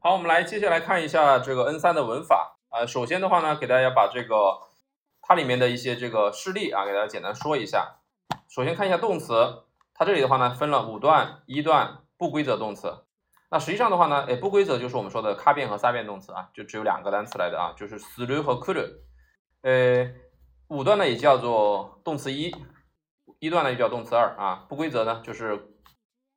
好，我们来接下来看一下这个 N 三的文法啊。首先的话呢，给大家把这个它里面的一些这个示例啊，给大家简单说一下。首先看一下动词，它这里的话呢，分了五段，一段不规则动词。那实际上的话呢，哎，不规则就是我们说的卡变和撒变动词啊，就只有两个单词来的啊，就是する和くる。呃，五段呢也叫做动词一，一段呢又叫动词二啊。不规则呢就是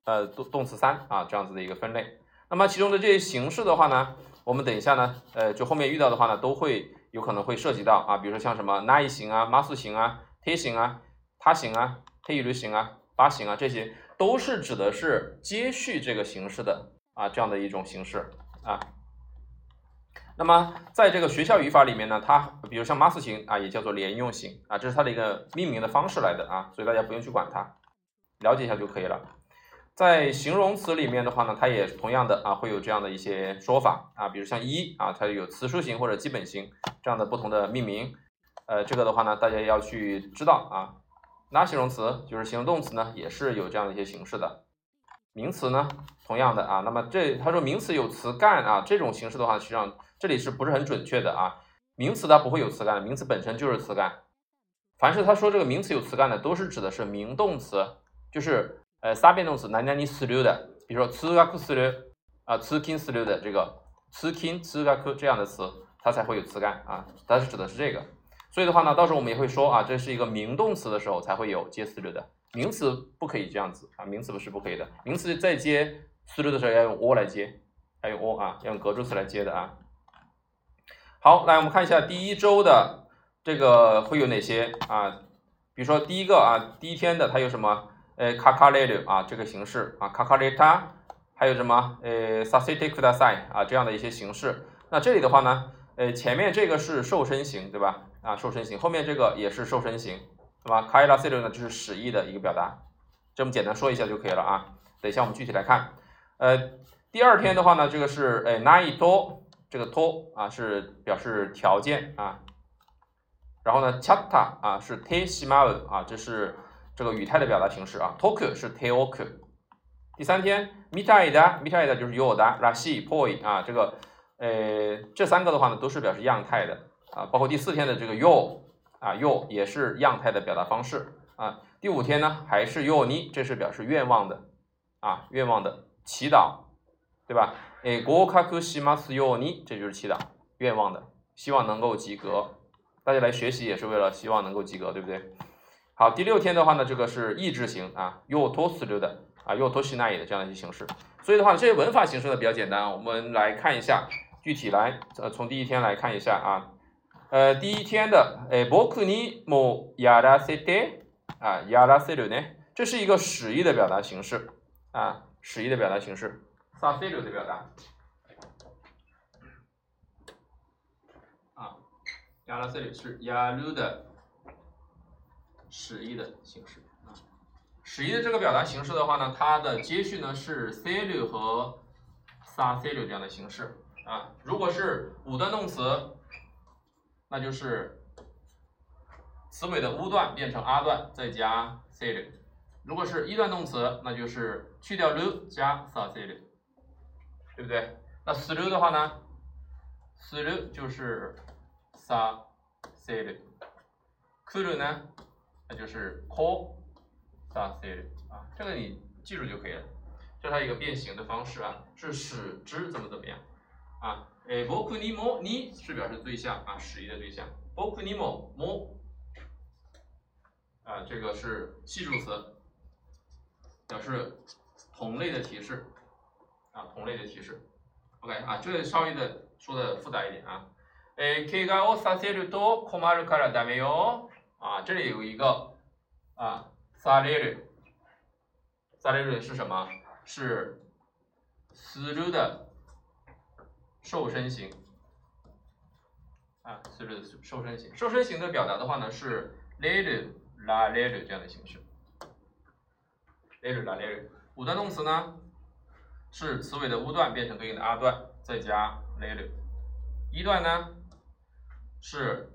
呃动动词三啊这样子的一个分类。 那么其中的这些形式的话呢，我们等一下呢，呃，就后面遇到的话呢，都会有可能会涉及到啊，比如说像什么那一型啊、马苏型啊、贴型啊、他型啊、黑一律型啊、八型啊，这些都是指的是接续这个形式的啊这样的一种形式啊。那么在这个学校语法里面呢，它比如像马苏型啊，也叫做连用型啊，这是它的一个命名的方式来的啊，所以大家不用去管它，了解一下就可以了。在形容词里面的话呢，它也同样的啊，会有这样的一些说法啊，比如像一啊，它有词数型或者基本型这样的不同的命名。呃，这个的话呢，大家要去知道啊。那形容词就是形容动词呢，也是有这样的一些形式的。名词呢，同样的啊。那么这他说名词有词干啊，这种形式的话，实际上这里是不是很准确的啊？名词它不会有词干，名词本身就是词干。凡是他说这个名词有词干的，都是指的是名动词，就是。呃，三变动词，哪哪你する的，比如说通学する啊，通勤する的这个通勤通学这样的词，它才会有词干啊，它是指的是这个。所以的话呢，到时候我们也会说啊，这是一个名动词的时候才会有接する的，名词不可以这样子啊，名词不是不可以的，名词在接する的时候要用 o 来接，要用 o 啊，要用格助词来接的啊。好，来我们看一下第一周的这个会有哪些啊？比如说第一个啊，第一天的它有什么？ 呃，卡卡列流啊，这个形式啊，卡卡列塔，还有什么呃，sasite kudasai 啊，这样的一些形式。那这里的话呢，呃，前面这个是瘦身型，对吧？啊，瘦身型，后面这个也是瘦身型，对吧？卡伊拉塞流呢，就是使役的一个表达，这么简单说一下就可以了啊。等一下我们具体来看。呃，第二天的话呢，这个是呃，nai to，这个 to 啊是表示条件啊。然后呢，chata 啊是 Teshima，啊，这是。这个语态的表达形式啊，talk 是 talk。第三天，mitaida，mitaida 就是 yo da rashi poi 啊，这个呃这三个的话呢都是表示样态的啊，包括第四天的这个 yo 啊 yo 也是样态的表达方式啊。第五天呢还是 yo ni，这是表示愿望的啊，愿望的祈祷，对吧？诶，go kaku shimasu yo ni，这就是祈祷愿望的，希望能够及格。大家来学习也是为了希望能够及格，对不对？好，第六天的话呢，这个是意志型啊，又托斯流的啊，又托西奈的这样的一些形式。所以的话，这些文法形式呢比较简单，我们来看一下具体来，呃，从第一天来看一下啊，呃，第一天的，诶，ボクにもやらせて啊，やらせる呢，这是一个使役的表达形式啊，使役的表达形式，させる的表达啊，やらせる是やる的。 使役的形式啊，使役的这个表达形式的话呢，它的接续呢是 say 流和 sa say 流这样的形式啊。如果是五段动词，那就是词尾的 u 段变成 r 段再加 say 流；如果是一段动词，那就是去掉 lu 加 sa say 流，对不对？那 s l 的话呢 s l 就是 sa say 流，kuru 呢？那就是 ko sa se 啊，这个你记住就可以了，这是它一个变形的方式啊，是使之怎么怎么样啊？诶，boku ni mo ni 是表示对象啊，使役的对象，boku ni mo mo 啊，这个是系数词，表示同类的提示啊，同类的提示。OK 啊，这个稍微的说的复杂一点啊。诶，ke ga o sa se ru to komaru kara da meo。啊，这里有一个啊，萨列瑞，萨列瑞是什么？是斯鲁的瘦身型啊，斯鲁的瘦身型。瘦身型的表达的话呢，是列瑞拉列瑞这样的形式。列瑞拉列瑞，五段动词呢是词尾的 u 段变成对应的 r 段，再加列瑞。一段呢是。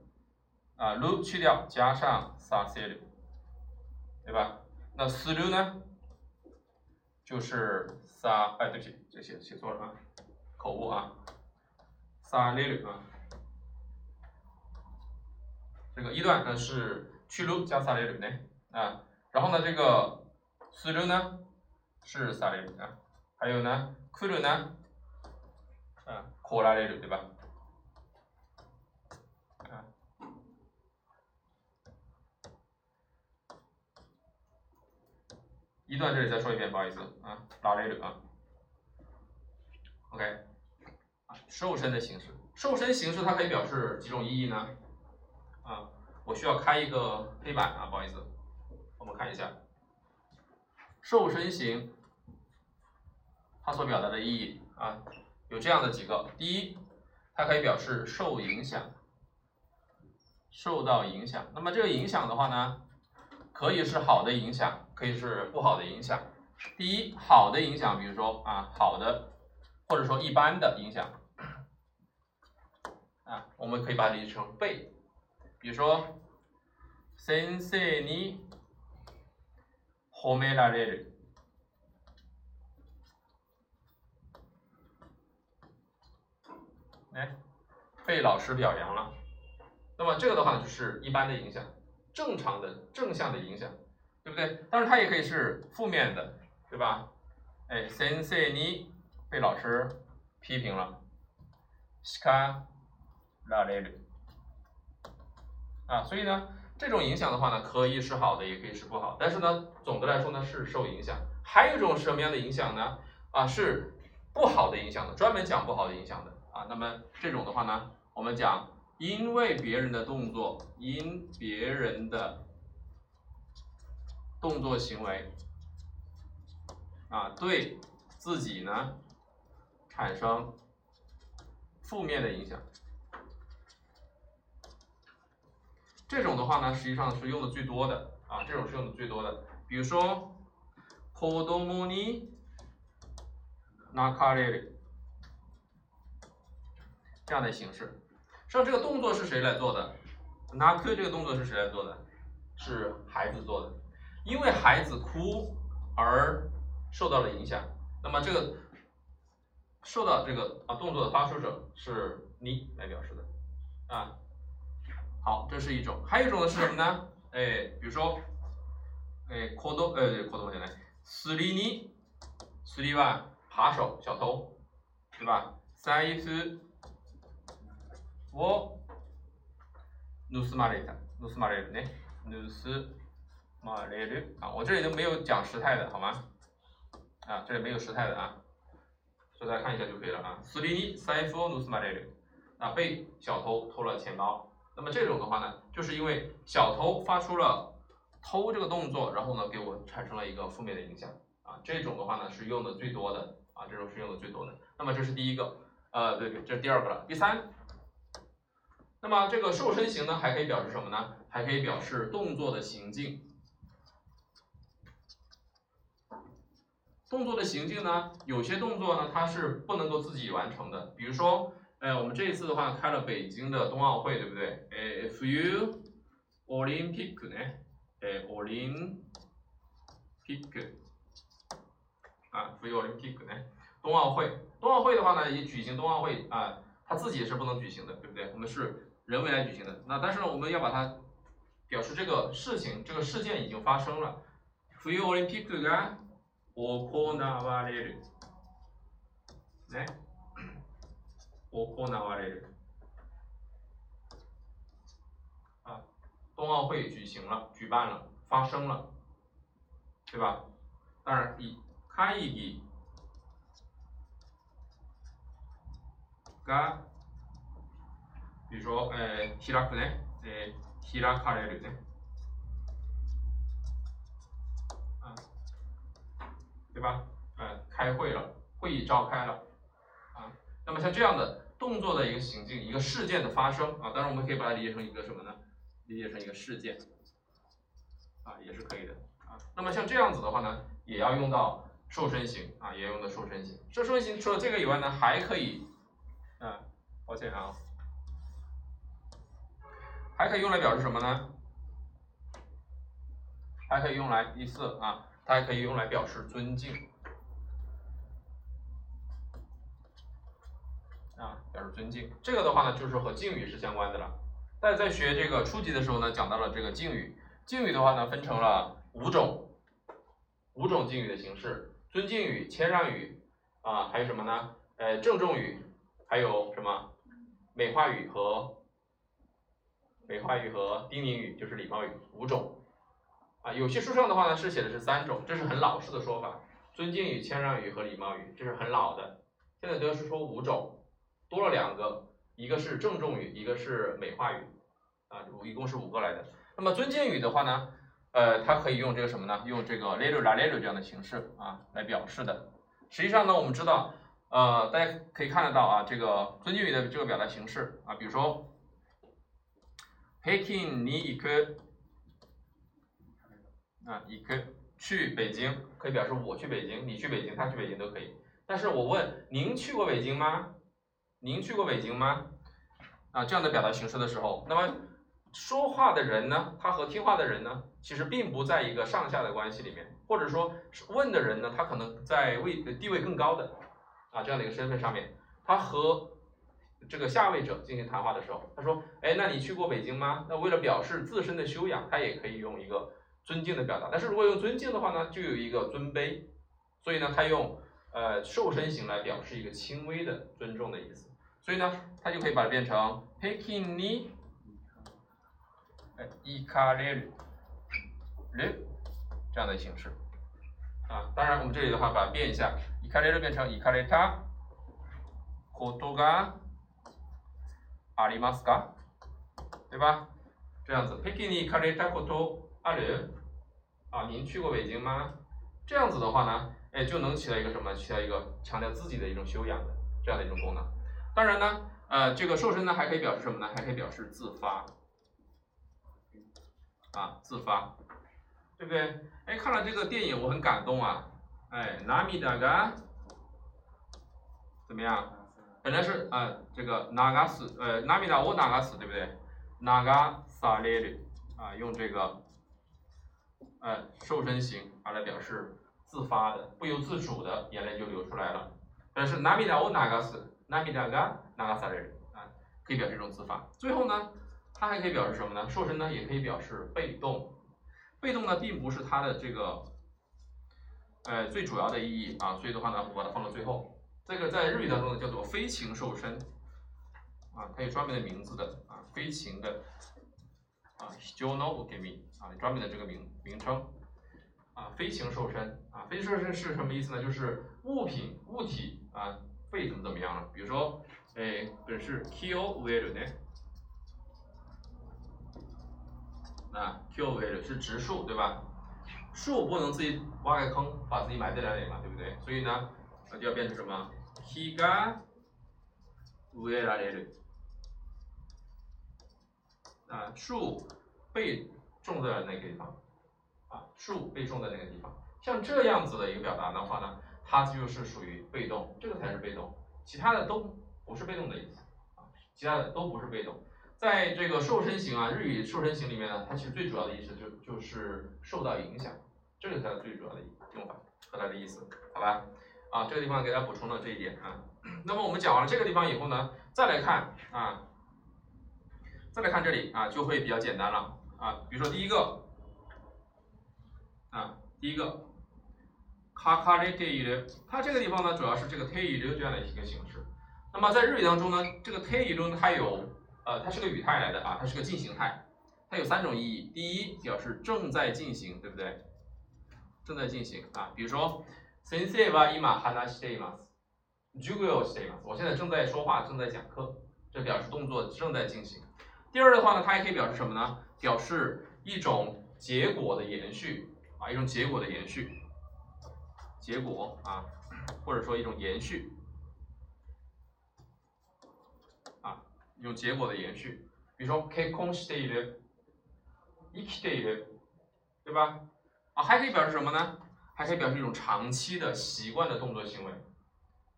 啊，lu 去掉，加上 sa s e 对吧？那 slu 呢？就是 sa，哎，对不起，这写写错了啊，口误啊，萨雷鲁啊，这个一段呢是去鲁加萨雷鲁呢啊，然后呢这个斯鲁呢是萨雷鲁啊，还有呢库鲁呢啊科拉雷鲁对吧？啊，一段这里再说一遍，不好意思啊，拉雷了啊，OK。瘦身的形式，瘦身形式它可以表示几种意义呢？啊，我需要开一个黑板啊，不好意思，我们看一下，瘦身型它所表达的意义啊，有这样的几个。第一，它可以表示受影响，受到影响。那么这个影响的话呢，可以是好的影响，可以是不好的影响。第一，好的影响，比如说啊，好的，或者说一般的影响。啊，我们可以把它理解成被，比如说，先生に褒められる，哎，被老师表扬了。那么这个的话就是一般的影响，正常的正向的影响， 对不对？但是它也可以是负面的，对吧？哎，先生に被老师批评了，しか拉雷吕啊，所以呢，这种影响的话呢，可以是好的，也可以是不好。但是呢，总的来说呢，是受影响。还有一种是什么样的影响呢？啊，是不好的影响的，专门讲不好的影响的啊。那么这种的话呢，我们讲因为别人的动作，因别人的 动作行为啊，对自己呢产生负面的影响。这种的话呢，实际上是用的最多的啊，这种是用的最多的。比如说，子供に泣かれる这样的形式。实际上，这个动作是谁来做的？泣く这个动作是谁来做的？是孩子做的。 因为孩子哭而受到了影响，那么这个受到这个啊动作的发出者是你来表示的啊。好，这是一种，还有一种呢是什么呢？哎，比如说，哎，子供，呃，子供じゃない。スリに、スリは扒手、小偷，对吧？財布を盗まれた、盗まれるね。盗 まれる啊，我这里都没有讲时态的，好吗？啊，这里没有时态的啊，所以大家看一下就可以了啊。スリに財布を盗まれる，啊，被小偷偷了钱包。那么这种的话呢，就是因为小偷发出了偷这个动作，然后呢给我产生了一个负面的影响啊。这种的话呢是用的最多的啊，这种是用的最多的。那么这是第一个，呃，对对，这是第二个了。第三，那么这个瘦身型呢还可以表示什么呢？还可以表示动作的行径。 动作的行径呢，有些动作呢它是不能够自己完成的，比如说。哎，我们这一次的话开了北京的冬奥会，对不对？哎，if you Olympic 呢？哎，Olympic 啊，Fu Olympic 呢？冬奥会，冬奥会的话呢，也举行冬奥会啊，它自己也是不能举行的，对不对？我们是人为来举行的。那但是呢，我们要把它表示这个事情，这个事件已经发生了。Fu Olympic が行われる。ね。行われる啊，冬奥会举行了，举办了，发生了，对吧？当然，以会議が，比如说，呃，開くね，呃，開かれるね，对吧？呃，开会了，会议召开了。啊那么像这样的动作的一个行径，一个事件的发生啊，当然我们可以把它理解成一个什么呢？理解成一个事件啊，也是可以的啊。那么像这样子的话呢，也要用到瘦身型啊，也要用到瘦身型。瘦身型除了这个以外呢，还可以啊，抱歉啊，还可以用来表示什么呢？还可以用来第四啊，它还可以用来表示尊敬。啊，表示尊敬。这个的话呢，就是和敬语是相关的了。大家在学这个初级的时候呢，讲到了这个敬语。敬语的话呢，分成了五种，五种敬语的形式：尊敬语、谦让语啊，还有什么呢？呃，郑重语，还有什么？美化语和美化语和叮咛语，就是礼貌语，五种。啊，有些书上的话呢，是写的是三种，这是很老式的说法。尊敬语、谦让语和礼貌语，这是很老的。现在都是说五种，多了两个，一个是郑重语，一个是美化语，啊，一共是五个来的。那么尊敬语的话呢，呃，它可以用这个什么呢？用这个 little la little 这样的形式啊来表示的。实际上呢，我们知道，呃，大家可以看得到啊，这个尊敬语的这个表达形式啊，比如说，Peking ni ik，啊，ik 去北京。可以表示我去北京，你去北京，他去北京都可以。但是我问您去过北京吗？您去过北京吗？啊，这样的表达形式的时候，那么说话的人呢，他和听话的人呢，其实并不在一个上下的关系里面，或者说问的人呢，他可能在位地位更高的啊这样的一个身份上面，他和这个下位者进行谈话的时候，他说，哎，那你去过北京吗？那为了表示自身的修养，他也可以用一个。尊敬的表达，但是如果用尊敬的话呢，就有一个尊卑，所以呢，他用呃瘦身形来表示一个轻微的尊重的意思，所以呢，他就可以把它变成 taking ni，哎，ikare le 这样的形式。啊，当然我们这里的话把它变一下，ikare le 变成 ikareta koto ga arimasu ka，对吧？这样子，taking ni ikareta koto ari 啊，您去过北京吗？这样子的话呢，哎，就能起到一个什么？起到一个强调自己的一种修养的这样的一种功能。当然呢，呃，这个瘦身呢还可以表示什么呢？还可以表示自发，啊，自发，对不对？哎，看了这个电影我很感动啊，哎，ナミダが怎么样？本来是啊，这个ナガス，呃，ナミダをナガス，对不对？ナガサレル，啊，用这个。 呃，瘦身型啊，来表示自发的、不由自主的眼泪就流出来了。但是ナミダを流す、ナミダが流される啊，可以表示一种自发。最后呢，它还可以表示什么呢？瘦身呢，也可以表示被动。被动呢，并不是它的这个呃最主要的意义啊，所以的话呢，我把它放到最后。这个在日语当中呢，叫做非情瘦身啊，它有专门的名字的啊，非情的。 啊，jono g i m e 啊，专门的这个名名称啊，飞行瘦身啊，飞行瘦身是什么意思呢？就是物品物体啊，被怎么怎么样了？比如说，哎，本是 kill value 呢？啊，kill value 是植树对吧？树不能自己挖个坑把自己埋在那里嘛，对不对？所以呢，那就要变成什么？higa value。啊，树被种在那个地方，啊，树被种在那个地方，像这样子的一个表达的话呢，它就是属于被动，这个才是被动，其他的都不是被动的意思，啊，其他的都不是被动，在这个瘦身型啊，日语瘦身型里面呢，它其实最主要的意思就就是受到影响，这个才是最主要的用法和它的意思，好吧？啊，这个地方给大家补充了这一点啊，那么我们讲完了这个地方以后呢，再来看啊。再来看这里啊，就会比较简单了啊。比如说第一个啊，第一个卡卡列 t 一它这个地方呢，主要是这个 t 一这样的一个形式。那么在日语当中呢，这个 t 一呢，它有呃，它是个语态来的啊，它是个进行态，它有三种意义。第一，表示正在进行，对不对？正在进行啊。比如说，先生は今話しています。授業をしています。我现在正在说话，正在讲课，这表示动作正在进行。 第二的话呢，它还可以表示什么呢？表示一种结果的延续啊，一种结果的延续，结果啊，或者说一种延续啊，一种结果的延续。比如说 k 空 s t a y 生きている，对吧？啊，还可以表示什么呢？还可以表示一种长期的习惯的动作行为，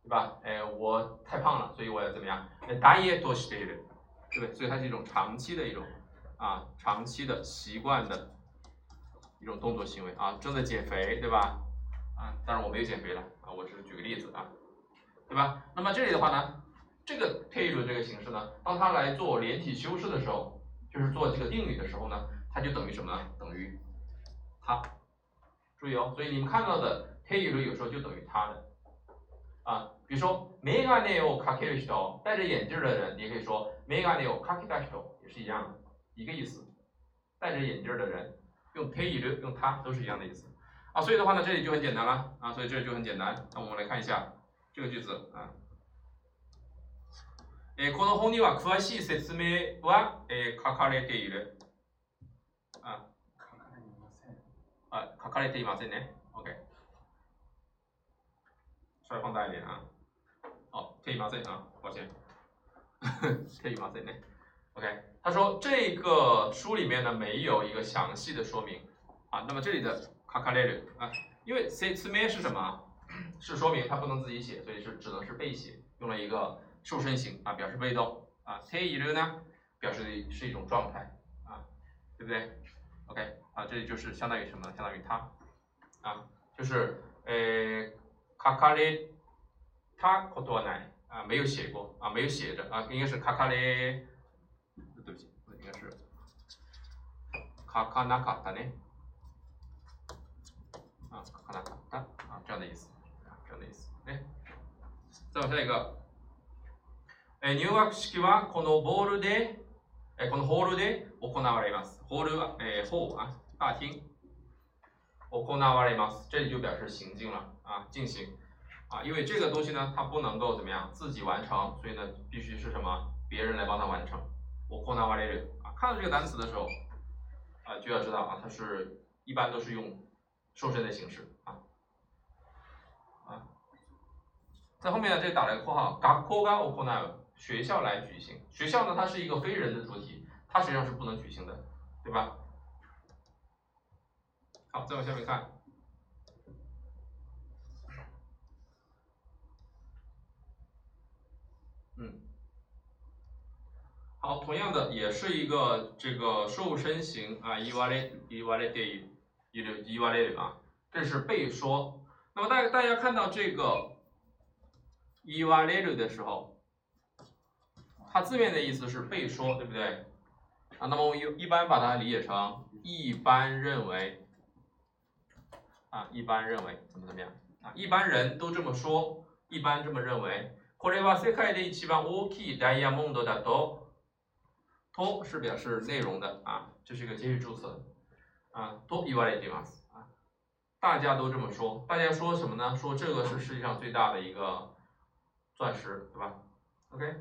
对吧？哎，我太胖了，所以我要怎么样？ダイエットしている。 对不对？所以它是一种长期的一种啊，长期的习惯的一种动作行为啊，正在减肥，对吧？啊，当然我没有减肥了啊，我只是举个例子啊，对吧？那么这里的话呢，这个配入这个形式呢，当它来做连体修饰的时候，就是做这个定语的时候呢，它就等于什么呢？等于它。注意哦，所以你们看到的配入有时候就等于它的啊。比如说，メガネをかける人，戴着眼镜的人，你也可以说メガネをかけた人，也是一样的，一个意思。戴着眼镜的人用配入用它都是一样的意思啊。所以的话呢，这里就很简单了啊。所以这里就很简单。那我们来看一下这个句子啊。えこの本には詳しい説明は、え書かれている。あ、あ書かれていませんね。OK。稍微放大一点啊。 哦，可以吗？这啊，抱歉，可以吗？这呢？OK。他说这个书里面呢没有一个详细的说明啊。那么这里的書かれる啊，因为説明是什么？是说明，它不能自己写，所以是只能是被写，用了一个。受身型啊，表示被动啊，te iru 呢，表示的是一种状态啊，对不对？OK 啊，这里就是相当于什么？相当于它啊，就是呃書かれ たことはない啊，没有写过？啊，没有写着啊，应该是書かれ，对不起，应该是。書かなかったね啊，書かなかった啊，这样的意思。啊，这样的意思。哎，再往下一个。え入学式はこのボールで、えこのホールで行われます。ホールは、えー、ホー啊，大厅。行われます。这里就表示行进了。啊，进行。啊，因为这个东西呢，它不能够怎么样自己完成，所以呢，必须是什么别人来帮他完成。行われる啊，看到这个单词的时候啊，就要知道啊，它是一般都是用受身的形式啊啊，在后面呢，这打了一个括号，学校が行う。学校来举行，学校呢，它是一个非人的主体，它实际上是不能举行的，对吧？好，再往下面看， 好，同样的也是一个这个受身型啊，伊瓦列伊瓦列对伊的伊瓦列啊，这是被说。那么大大家看到这个伊瓦列的时候。它字面的意思是被说，对不对？啊，那么我一一般把它理解成一般认为，啊，一般认为怎么怎么样？啊，一般人都这么说，一般这么认为。これは世界で一番大きいダイヤモンドだと。 と是表示内容的啊，这是一个接续助词啊。と言われています啊，大家都这么说，大家说什么呢？说这个是世界上最大的一个钻石，对吧？OK。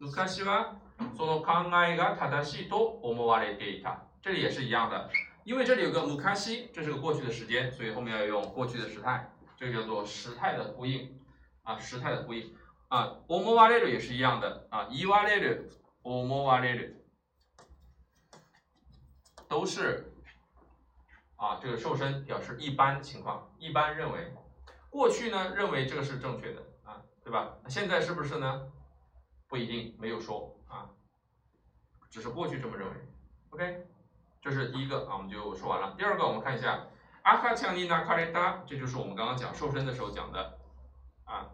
昔はその考えが正しいと思われていた。这里也是一样的，因为这里有个昔，这是个过去的时间，所以后面要用过去的时态，这个叫做时态的呼应啊，时态的呼应啊。思われる也是一样的啊，言われる、思われる 都是啊，这个瘦身表示一般情况，一般认为。过去呢，认为这个是正确的啊，对吧？现在是不是呢？不一定没有说啊，只是过去这么认为。OK，这是第一个啊，我们就说完了。第二个，我们看一下阿卡强尼纳卡雷达，这就是我们刚刚讲瘦身的时候讲的啊，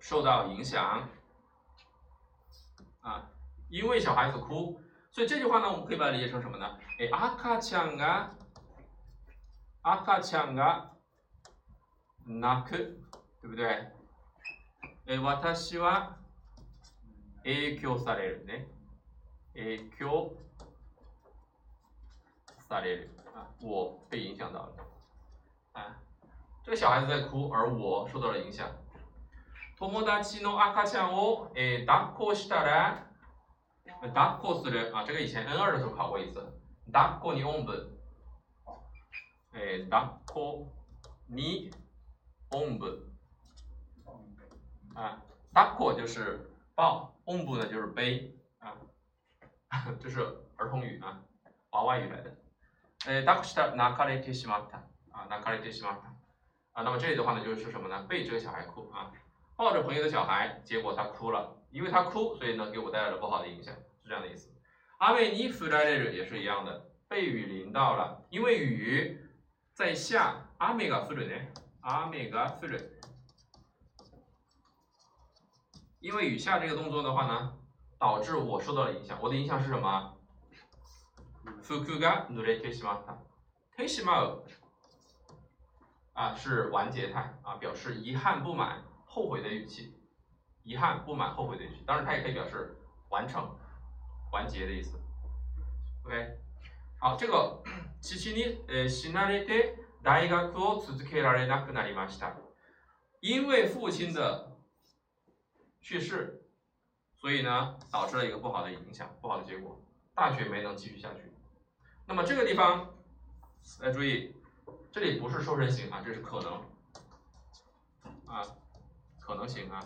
受到影响啊，因为小孩子哭，所以这句话呢，我们可以把它理解成什么呢？哎，阿卡强啊，阿卡强啊，泣く，对不对？哎，私は。影響されるね。影響される啊，我被影响到了啊，这个小孩子在哭，而我受到了影响。友達の赤ちゃんを、えー、抱っこしたら、 抱っこする啊，这个以前 N 二的时候考过一次。抱っこにおんぶ，えー、抱っこにおんぶ啊，抱っこ就是抱。公布呢就是背啊，这是儿童语啊，娃娃语来的。呃，抱っこした泣かれてしまった啊，泣かれてしまった啊。那么这里的话呢就是什么呢？被这个小孩哭啊，抱着朋友的小孩，结果他哭了，因为他哭，所以呢给我带来了不好的影响，是 这样的意思。阿美尼弗莱勒也是一样的，被雨淋到了，因为雨在下。阿美が降るね，阿美が降る。 因为以下这个动作的话呢，导致我受到了影响。我的影响是什么？服が濡れてしまった。てしまう啊，是完结态啊，表示遗憾、不满、后悔的语气。遗憾、不满、后悔的语气，当然它也可以表示完成、 完结的意思。OK，好，这个父に呃死なれて大学を続けられなくなりました。因为父亲的去世，所以呢，导致了一个不好的影响，不好的结果，大学没能继续下去。那么这个地方，来注意，这里不是受身型啊，这是可能啊，可能型啊，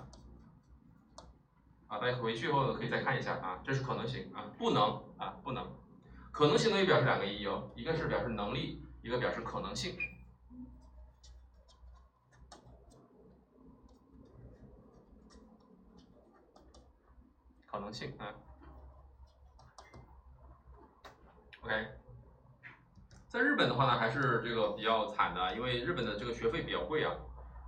啊，大家回去后呢可以再看一下啊，这是可能型啊，不能啊，不能，可能性能也表示两个意义哦，一个是表示能力，一个表示可能性。可能性啊，OK，在日本的话呢，还是这个比较惨的，因为日本的这个学费比较贵啊，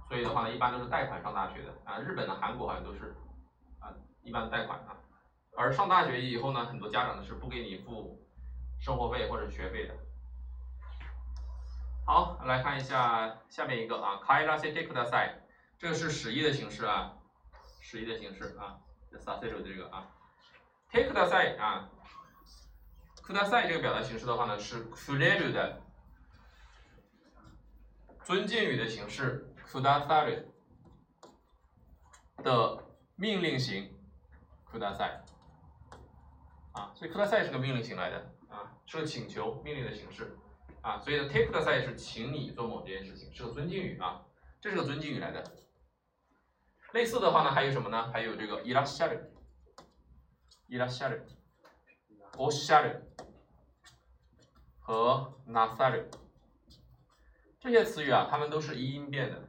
所以的话呢，一般都是贷款上大学的啊。日本的、韩国好像都是，一般贷款啊。而上大学以后呢，很多家长呢是不给你付生活费或者学费的。好，来看一下下面一个啊，カイラセテクダサ这个是使役的形式啊，使役的形式啊。させる这个啊，take ください啊，ください这个表达形式的话呢是くれる的尊敬语的形式，くださる的命令型， ください啊，所以ください是个命令型来的啊，是个请求命令的形式啊，所以呢 take ください是请你做某件事情，是个尊敬语啊，这是个尊敬语来的。类似的话呢，还有什么呢？还有这个いらっしゃる、いらっしゃる、おっしゃる和なさる这些词语啊，它们都是一音变的。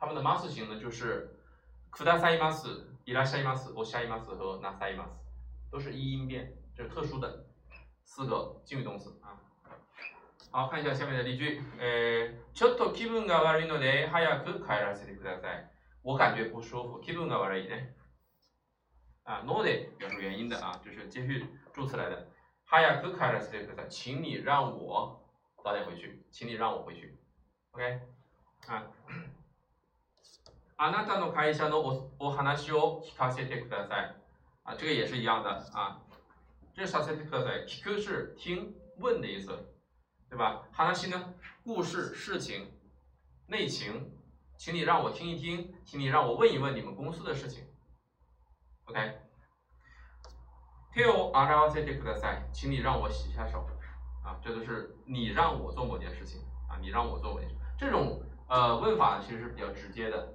它们的 mas 型呢，就是くださいます、 いらっしゃいます、おっしゃいます和なさいます，都是一音变，这是特殊的四个敬语动词啊。好，看一下下面的例句。呃，ちょっと気分が悪いので早く帰らせてください。我感觉不舒服，気分が悪いね。啊，ので表示原因的啊，就是接续助词来的。早く帰らせてください，请你让我早点回去，请你让我回去。OK，啊， あなたの会社のおお話を聞かせてください。啊，这个也是一样的啊。这させてください，聞く是听问的意思，对吧？話呢，故事、事情、内情。请你让我听一听，请你让我问一问你们公司的事情。OK。手を洗わせてください。请你让我洗下手。啊，这都是你让我做某件事情啊，你让我做某件事。这种呃问法呢，其实是比较直接的。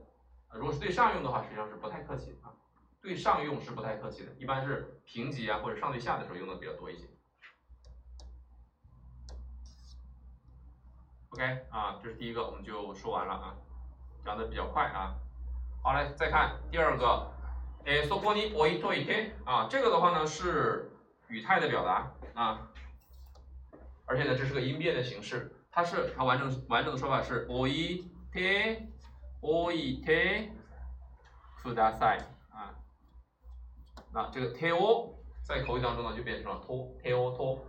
如果是对上用的话，实际上是不太客气啊。对上用是不太客气的，一般是平级啊或者上对下的时候用的比较多一些。OK，啊，这是第一个，我们就说完了啊。讲的比较快啊，好来再看第二个，诶，そこに置いといて啊，这个的话呢是语态的表达啊，而且呢这是个音变的形式，它是它完整完整的说法是置いて 置いてください啊，那这个手を在口语当中呢就变成了托手を托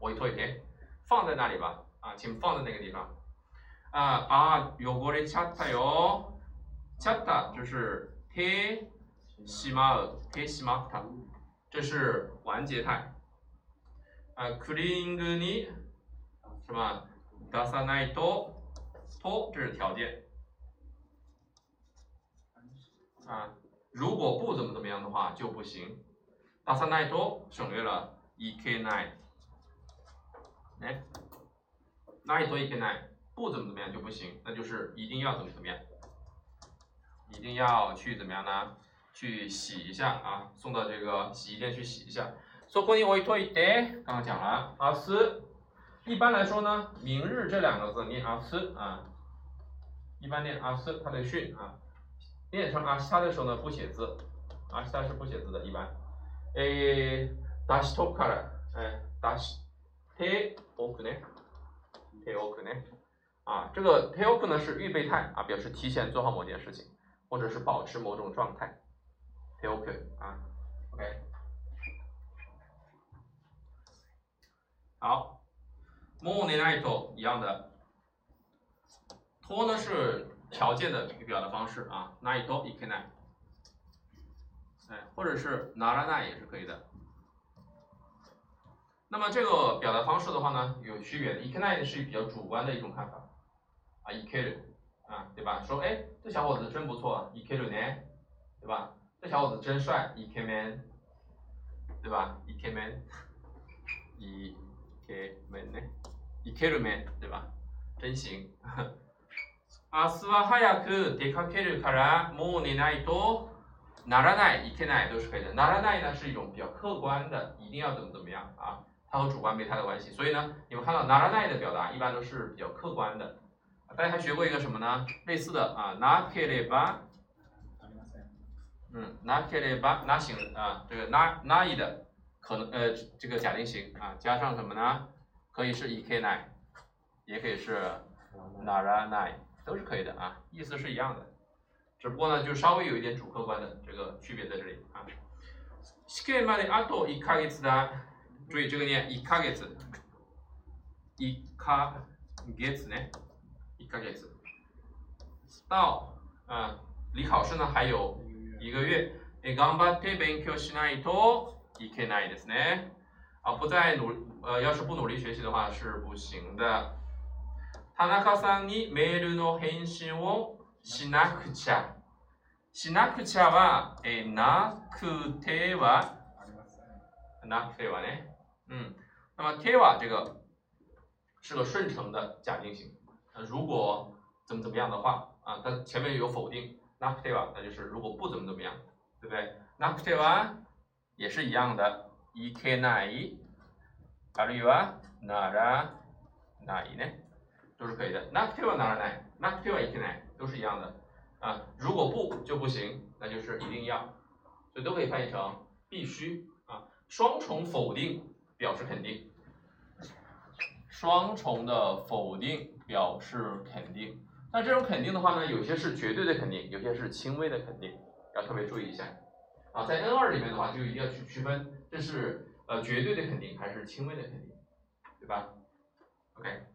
置いといて放在那里吧啊，请放在那个地方。啊啊，汚れちゃったよ。ちゃった就是てしまう、てしまった，这是完结态。啊，クリーニングに什么出さないとと这是条件。 啊，如果不怎么怎么样的话就不行。出さないと省略了いけない。哎，ないといけない。不怎么怎么样就不行，那就是一定要怎么怎么样，一定要去怎么样呢？去洗一下啊，送到这个洗衣店去洗一下。そこに置いといて，刚刚讲了，阿斯。一般来说呢，明日这两个字念阿斯啊，一般念阿斯，它的训啊， 念成阿西他的时候呢不写字，阿西他是不写字的，一般。诶，出しとくから、哎，出しておくね、ておくね。啊，这个 t a o k 呢是预备态啊，表示提前做好某件事情，或者是保持某种状态。 te ok 啊，OK，好，もう寝ないと一样的，拖呢是 条件的一个表达方式啊，ないといけない，哎，或者是ならない也是可以的。那么这个表达方式的话呢，有区别的。いけない是比较主观的一种看法啊，いける啊，对吧？说哎，这小伙子真不错，いけるね，对吧？这小伙子真帅，いけめん，对吧？いけめん，いけめんね，いけるめん，对吧？真行。 明日は早く出かけるからもう寝ないとならない、いけない都是可以的。ならない呢是一种比较客观的，一定要怎么怎么样啊？它和主观没太大关系，所以呢，你们看到 naranai 的表达一般都是比较客观的。大家还学过一个什么呢？类似的啊，nakereba，嗯，nakereba 那行啊，这个 na nai 的可能呃这个假定型啊，加上什么呢？可以是 ikenai，也可以是 naranai， 都是可以的啊，意思是一样的，只不过呢就稍微有一点主客观的这个区别在这里啊。試験まであと1ヶ月だ。注意这个念一ヶ月，一ヶ月呢，一ヶ月。到啊，离考试呢还有一个月。え、頑張って勉強しないといけないですね。啊，不再努，呃，要是不努力学习的话是不行的。 田中さんにメールの返信をしなくちゃ。しなくちゃは、え、なくては、なくてはね。嗯，那么 te 瓦这个是个顺承的假定型，呃，如果怎么怎么样的话啊，它前面有否定 n a k t e 瓦，那就是如果不怎么怎么样，对不对 n a k t e 瓦也是一样的，ikenai，あるいはならないね， 都是可以的。n a k t e 瓦ならない n a k t e 瓦 ikenai 都是一样的啊，如果不就不行，那就是一定要，所以都可以翻译成必须啊，双重否定。表示肯定，双重的否定表示肯定。那这种肯定的话呢，有些是绝对的肯定，有些是轻微的肯定，要特别注意一下。啊，在 N 二里面的话，就一定要去区分，这是呃绝对的肯定还是轻微的肯定，对吧？OK。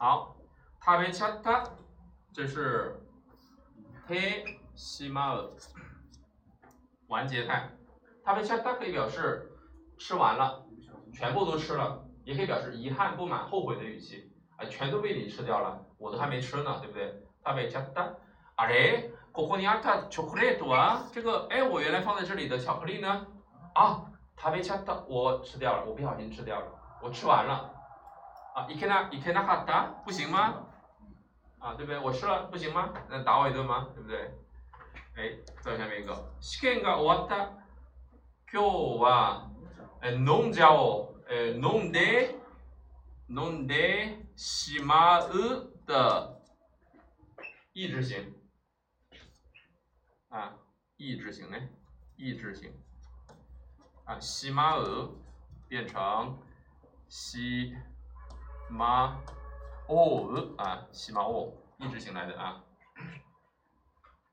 好，食べちゃった，这是てしまう。完结态，它被恰它可以表示吃完了，全部都吃了，也可以表示遗憾、不满、后悔的语气，啊，全都被你吃掉了，我都还没吃呢，对不对？它被恰它，啊嘞，ここにあったチョコレート啊，这个哎，我原来放在这里的巧克力呢？啊，它被恰它，我吃掉了，我不小心吃掉了，我吃完了， 啊，いけな、いけなかった，不行吗？啊，对不对？我吃了，不行吗？那打我一顿吗？对不对？哎，再下面一个，試験が終わった。今日は飲んじゃおう。え飲んで飲んでしまう的意志型啊，意志型呢，意志型啊，しまう变成し まおう啊，しまおう，意志型来的啊。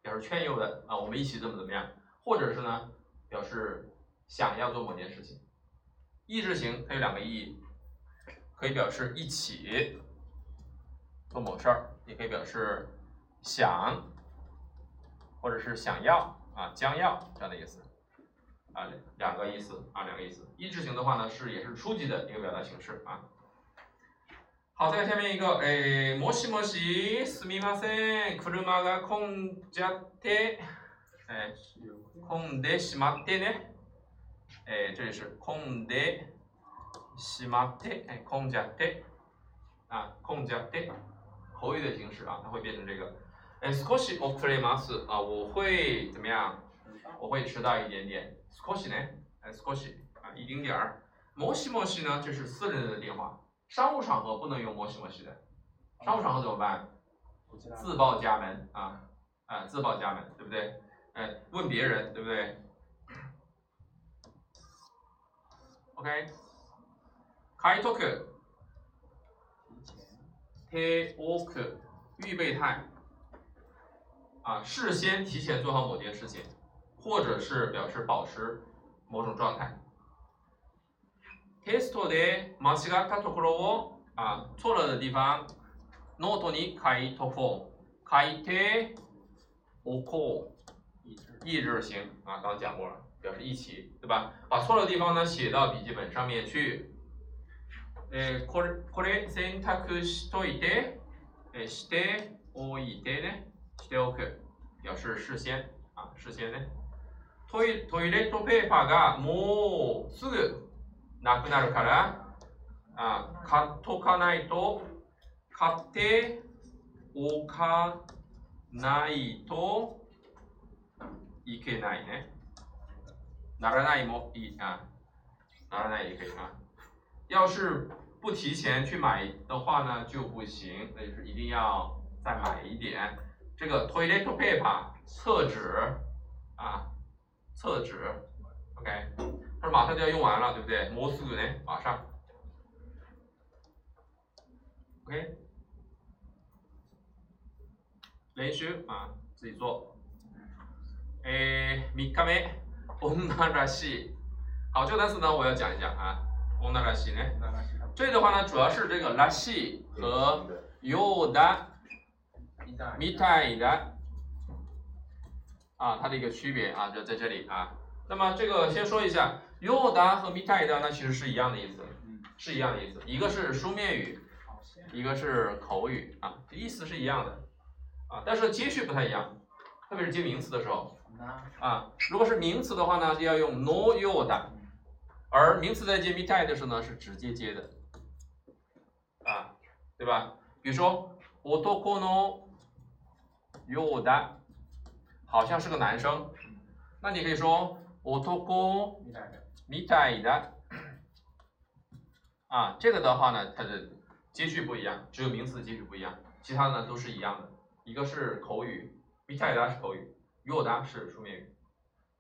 表示劝诱的啊，我们一起怎么怎么样，或者是呢，表示想要做某件事情。意志型它有两个意义，可以表示一起做某事儿，也可以表示想，或者是想要啊，将要这样的意思啊，两个意思啊，两个意思。意志型的话呢，是也是初级的一个表达形式啊。 好，再下面一个，诶，もしもし、すみません、車が混んじゃって、诶，混んでしまってね，诶，这里是混んでしまって，诶，混んじゃって，啊，混んじゃって，口语的形式啊，它会变成这个，诶，少し遅れます，啊，我会怎么样？我会迟到一点点，少しね，诶，少し啊，一丁点儿，もしもし呢，这是私人的电话。 商务场合不能用模西模西的，商务场合怎么办？自报家门啊啊，自报家门，对不对？哎，问别人，对不对？OK，开拓，提奥克，预备态，啊，事先提前做好某件事情，或者是表示保持某种状态。テストで間違ったところを啊错了的地方，ノートに書いとこう、書いておこう。意志型啊，刚讲过了，表示一起，对吧？把错的地方呢写到笔记本上面去。えこれこれ選択しといて、えしておいてね、しておく表示事先啊，事先ね。トイトイレットペーパーがもうすぐなくなるからあ買っとかないと買っておかないといけないね。ならないもいい啊，ならない也可以啊。要是不提前去买的话呢，就不行，那就是一定要再买一点。这个 toilet paper 厕纸啊，厕纸，OK， 它说马上就要用完了，对不对？もうすぐね，马上，OK，练习啊，自己做。诶，三日目，女らしい。好，这个单词呢，我要讲一讲啊，女らしいね。这里的话呢，主要是这个らしい和ようだ、みたいだ啊，它的一个区别啊，就在这里啊。那么这个先说一下， ようだ和みたいだ呢，其实是一样的意思，是一样的意思，一个是书面语，一个是口语啊，意思是一样的啊，但是接续不太一样，特别是接名词的时候啊，如果是名词的话呢，就要用 no ようだ，而名词在接みたい的时候呢，是直接接的。啊，对吧？比如说，男のようだ，好像是个男生，那你可以说男 みたいだ。啊，这个的话呢，它的接续不一样，只有名词接续不一样，其他的呢都是一样的。一个是口语，みたいだ是口语，ようだ是书面语，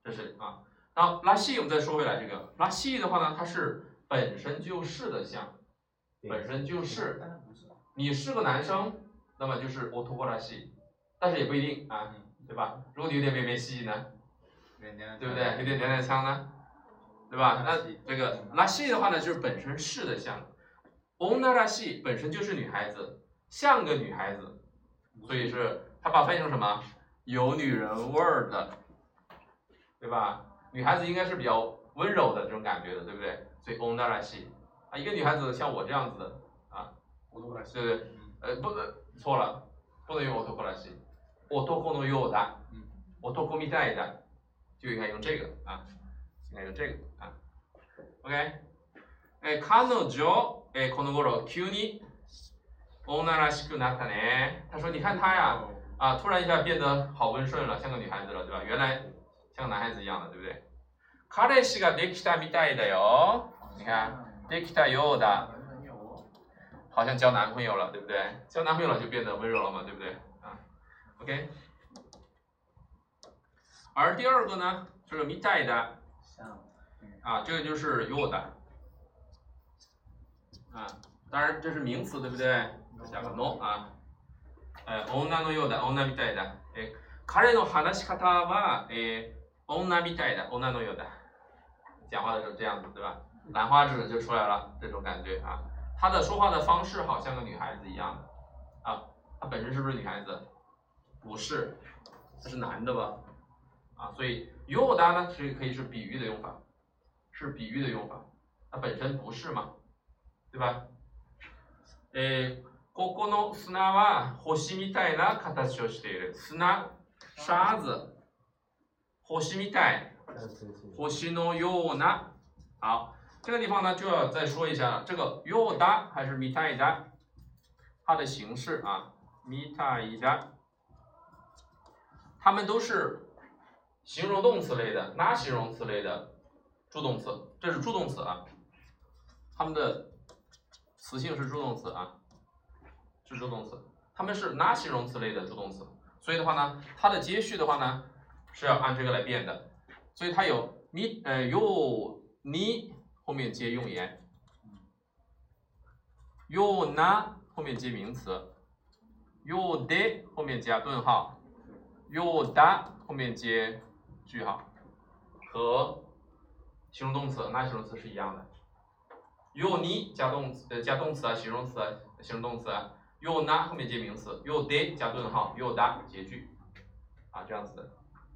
这是啊。然后拉西，我们再说回来，这个拉西的话呢，它是本身就是的像。本身就是，你是个男生，那么就是我突破了西，但是也不一定啊，对吧？如果你有点绵绵细呢，对不对？有点娘娘腔呢， 对吧？那这个拉西的话呢，就是本身是的像，欧娜拉西本身就是女孩子，像个女孩子，所以是他把它翻译成什么？有女人味儿的，对吧？女孩子应该是比较温柔的这种感觉的，对不对？所以欧娜拉西。啊，一个女孩子像我这样子的啊，对不对？呃，不能错了，不能用男らしい。男のようだ，男みたいだ，就应该用这个啊，应该用这个 え彼女えこの頃急に女らしくなったね。他说，你看她呀，啊，突然一下变得好温顺了，像个女孩子了，对吧？原来像男孩子一样的，对不对？彼氏ができたみたいだよ。你看。できたようだ，好像交男朋友了，对不对？交男朋友了就变得温柔了嘛，对不对？啊，OK？而第二个呢，就是みたいだ，啊，这个就是ようだ，啊，当然这是名词，对不对？加个 no 啊，呃，女のようだ、女みたいだ。え、彼の話し方は、え、女みたいだ、女のようだ。讲话的时候这样子，对吧？兰花指就出来了，这种感觉啊，她的说话的方式好像个女孩子一样的啊，她本身是不是女孩子？不是，她是男的吧？啊，所以 yoda 呢是可以是比喻的用法， 是比喻的用法，它本身不是嘛，对吧？诶，ここの砂は星みたいな形をしている。砂、沙子、星みたい、星のような。好。这个地方呢，就要再说一下了。这个 yoda 还是 mitaida，它的形式啊，mitaida，它们都是形容动词类的，那形容词类的 助动词，这是助动词啊。它们的词性是助动词啊，是助动词。它们是那形容词类的助动词，所以的话呢，它的接续的话呢，是要按这个来变的。所以它有你呃有你。后面接用言，用呢后面接名词，有的后面加顿号，有的后面接句号，和形容动词那形容词是一样的。有你加动词呃加动词啊形容词啊形容动词啊，有那后面接名词，有的加顿号，有的结句啊这样子的，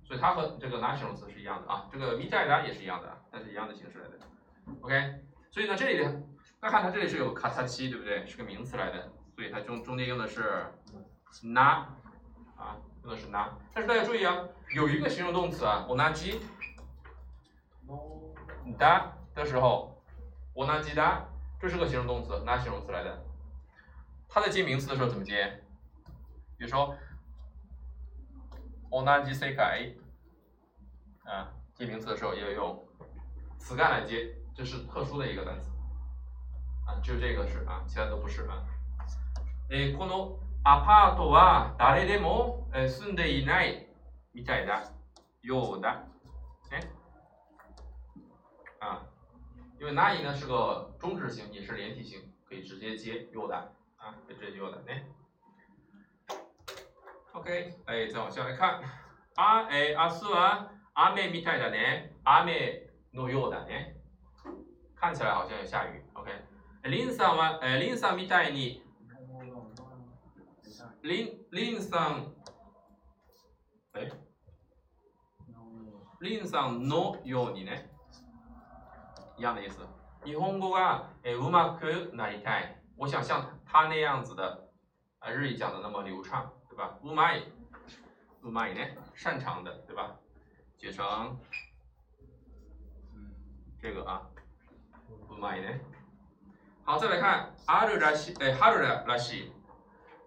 所以它和这个那形容词是一样的啊，这个みたいな也是一样的，它是一样的形式来的。OK，所以呢这里大家看它这里是有卡塔七对不对？是个名词来的，所以它中中间用的是那啊用的是那，但是大家注意啊，有一个形容动词啊，我拿 鸡哒的时候。我拿鸡蛋，这是个形容动词，拿形容词来的。它在接名词的时候怎么接？比如说，我拿鸡世界，啊，接名词的时候也要用词干来接，这是特殊的一个单词。啊，就这个是啊，其他都不是啊。え、このアパートは誰でも住んでいないみたいなようだ。哎， 啊。因为那一呢是个中置型，也是连体型，可以直接接 you 的啊，可以直接 you 的呢。OK，哎，再往下来看，あえ明日は雨みたいだね。雨のようだね。看起来好像有下雨。OK，林さんはえ林さんみたいに林林さんえ林さんのようにね。 一样的意思。日本語がうまくなりたい。我想像他那样子的，啊，日语讲的那么流畅，对吧？うまい，うまいね，擅长的，对吧？写成这个啊，うまいね。好，再来看あるらしい，哎，春らしい。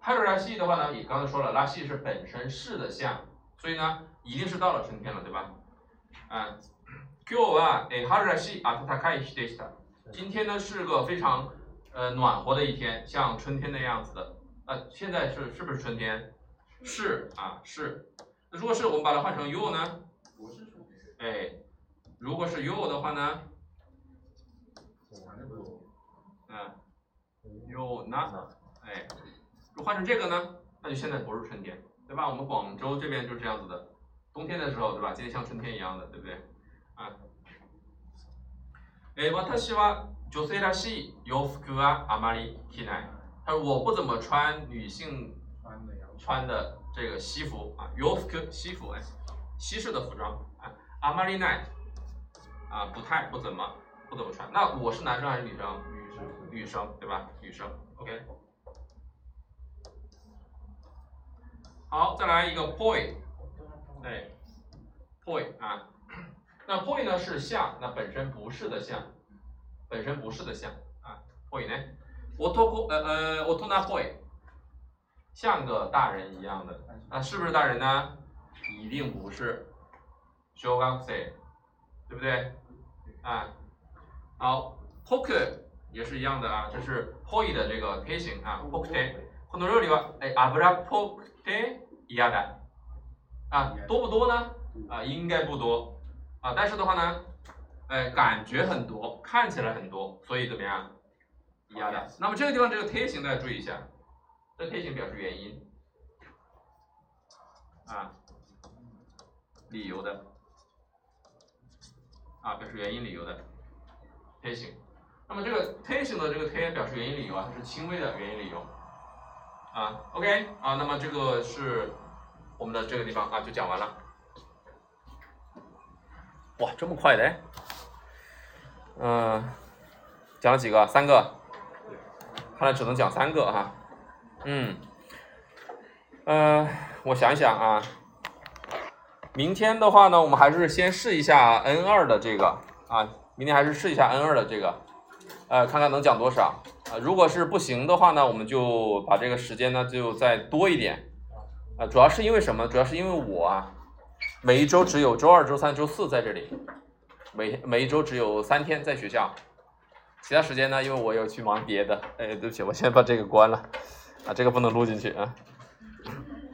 春らしい的话呢，你刚才说了，らしい是本身是的像，所以呢，一定是到了春天了，对吧？啊。 今日はえ春らしい暖かい日でした。今天呢是个非常呃暖和的一天，像春天那样子的。呃，现在是是不是春天？是啊，是。那如果是我们把它换成 you 呢？不是春天。哎，如果是 you 的话呢？嗯，you 那哎，如果换成这个呢？那就现在不是春天，对吧？我们广州这边就是这样子的，冬天的时候，对吧？今天像春天一样的，对不对？ 啊，诶，私は女性らしい洋服はあまり着ない。他说我不怎么穿女性穿的这个西服啊，洋服西服哎，西式的服装啊，あまりない，啊，不太不怎么不怎么穿。那我是男生还是女生？女生，女生对吧？女生，OK。好，再来一个 point，对，point 啊。 那 point 呢是像，那本身不是的像，本身不是的像啊，point 呢，我托过呃呃，我托那 point，像个大人一样的，那是不是大人呢？一定不是，小学生，对不对？啊，好，poke 也是一样的啊，这是 point 的这个贴形啊，poke，この料理はえ油っぽくて嫌だ，啊，多不多呢？啊，应该不多。 啊，但是的话呢，哎，感觉很多，看起来很多，所以怎么样？一样的。那么这个地方这个贴形大家注意一下，这贴形表示原因，啊，理由的，啊，表示原因理由的贴形。那么这个贴形的这个贴表示原因理由啊，它是轻微的原因理由。啊，OK，啊，那么这个是我们的这个地方啊，就讲完了。哇，这么快的？嗯，讲了几个？三个？看来只能讲三个哈。嗯，嗯，我想一想啊。明天的话呢，我们还是先试一下 N 二的这个啊。明天还是试一下 N 二的这个，呃，看看能讲多少啊。如果是不行的话呢，我们就把这个时间呢就再多一点啊。主要是因为什么？主要是因为我啊。每一周只有周二、周三、周四在这里，每每一周只有三天在学校，其他时间呢，因为我有去忙别的。哎，对不起，我先把这个关了，啊，这个不能录进去啊。